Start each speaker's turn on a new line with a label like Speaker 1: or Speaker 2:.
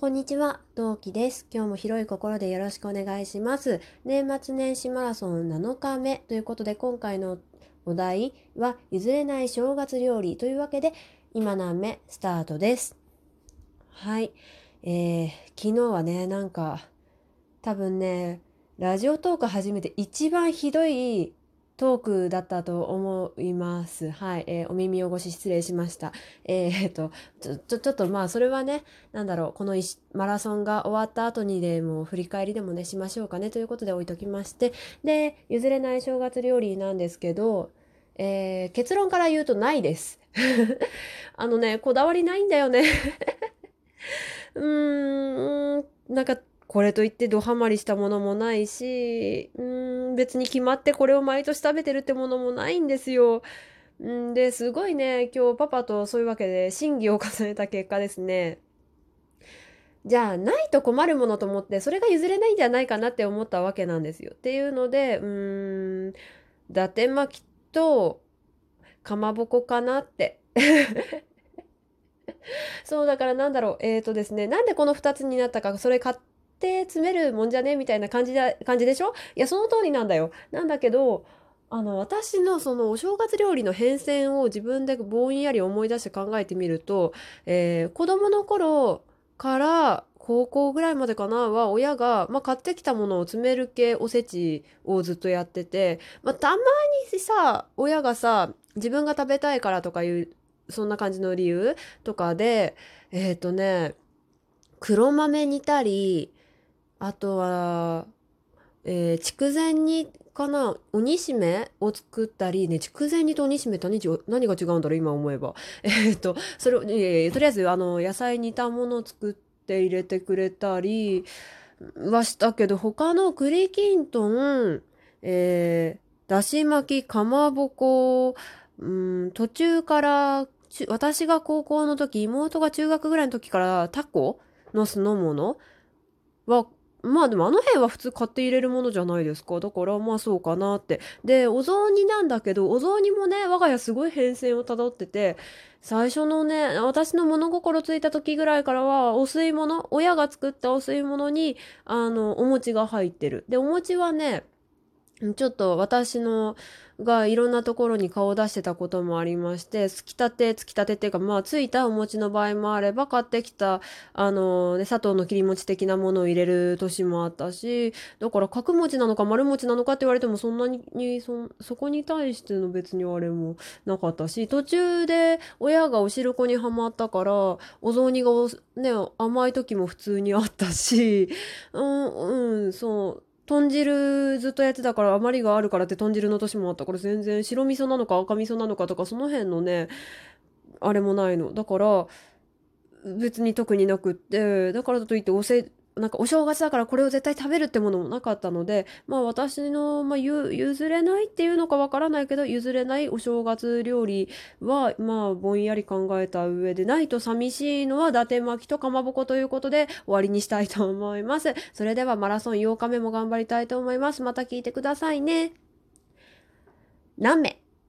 Speaker 1: こんにちは、同期です。今日も広い心でよろしくお願いします。年末年始マラソン7日目ということで、今回のお題は譲れない正月料理というわけで、今何目スタートです。はい。えー、昨日はね、なんか、多分ね、ラジオトーク始めて一番ひどいトークだったと思います。はい。えーお耳汚し失礼しました。えー、っと、ちょ、ちょ、ちょっとまあ、それはね、なんだろう、このマラソンが終わった後にでも振り返りでもね、しましょうかねということで置いときまして、で、譲れない正月料理なんですけど、えー結論から言うとないです。あのね、こだわりないんだよね。うーん、なんか、これといってドハマりしたものもないし、うーん、別に決まってこれを毎年食べてるってものもないんですよ。んで、すごいね、今日パパとそういうわけで審議を重ねた結果ですね。じゃあ、ないと困るものと思って、それが譲れないんじゃないかなって思ったわけなんですよ。っていうので、うーん、伊達巻きとかまぼこかなって。そう、だからなんだろう、えーとですね、なんでこの2つになったか、それ買って詰めるもんじゃね？みたいな感じだ、感じでしょ？いや、その通りなんだよ。なんだけど、あの、私のそのお正月料理の変遷を自分でぼんやり思い出して考えてみると、えー子供の頃から高校ぐらいまでかなは親が、まあ、買ってきたものを詰める系おせちをずっとやってて、まあ、たまにさ、親がさ、自分が食べたいからとかいう、そんな感じの理由とかで、えっ、とね、黒豆煮たり、あとは、えー筑前煮かな鬼しめを作ったりね、筑前煮と鬼しめって何が違うんだろう今思えば。えっと、それを、いやいやとりあえず、あの、野菜煮たものを作って入れてくれたりはしたけど、他の栗きんとん、えー、だし巻き、かまぼこ、うん、途中から、私が高校の時、妹が中学ぐらいの時からタコの酢の物は、まあでもあの辺は普通買って入れるものじゃないですか。だからまあそうかなって。で、お雑煮なんだけど、お雑煮もね、我が家すごい変遷をたどってて、最初のね、私の物心ついた時ぐらいからは、お吸い物、親が作ったお吸い物に、あの、お餅が入ってる。で、お餅はね、ちょっと私のがいろんなところに顔を出してたこともありまして、つきたて、つきたてっていうか、まあ、ついたお餅の場合もあれば、買ってきた、あの、ね、砂糖の切り餅的なものを入れる年もあったし、だから角餅なのか丸餅なのかって言われても、そんなに、そ、そこに対しての別にあれもなかったし、途中で親がお汁粉にはまったから、お雑煮がね、甘い時も普通にあったし、うん、うん、そう。豚汁ずっとやってたから余りがあるからって豚汁の年もあったから全然白味噌なのか赤味噌なのかとかその辺のねあれもないの。だから別に特になくってだからといっておせなんかお正月だからこれを絶対食べるってものもなかったのでまあ私の、まあ、譲れないっていうのかわからないけど譲れないお正月料理はまあぼんやり考えた上でないと寂しいのは伊達巻きとかまぼこということで終わりにしたいと思います。それではマラソン8日目も頑張りたいと思います。また聞いてくださいね。何名？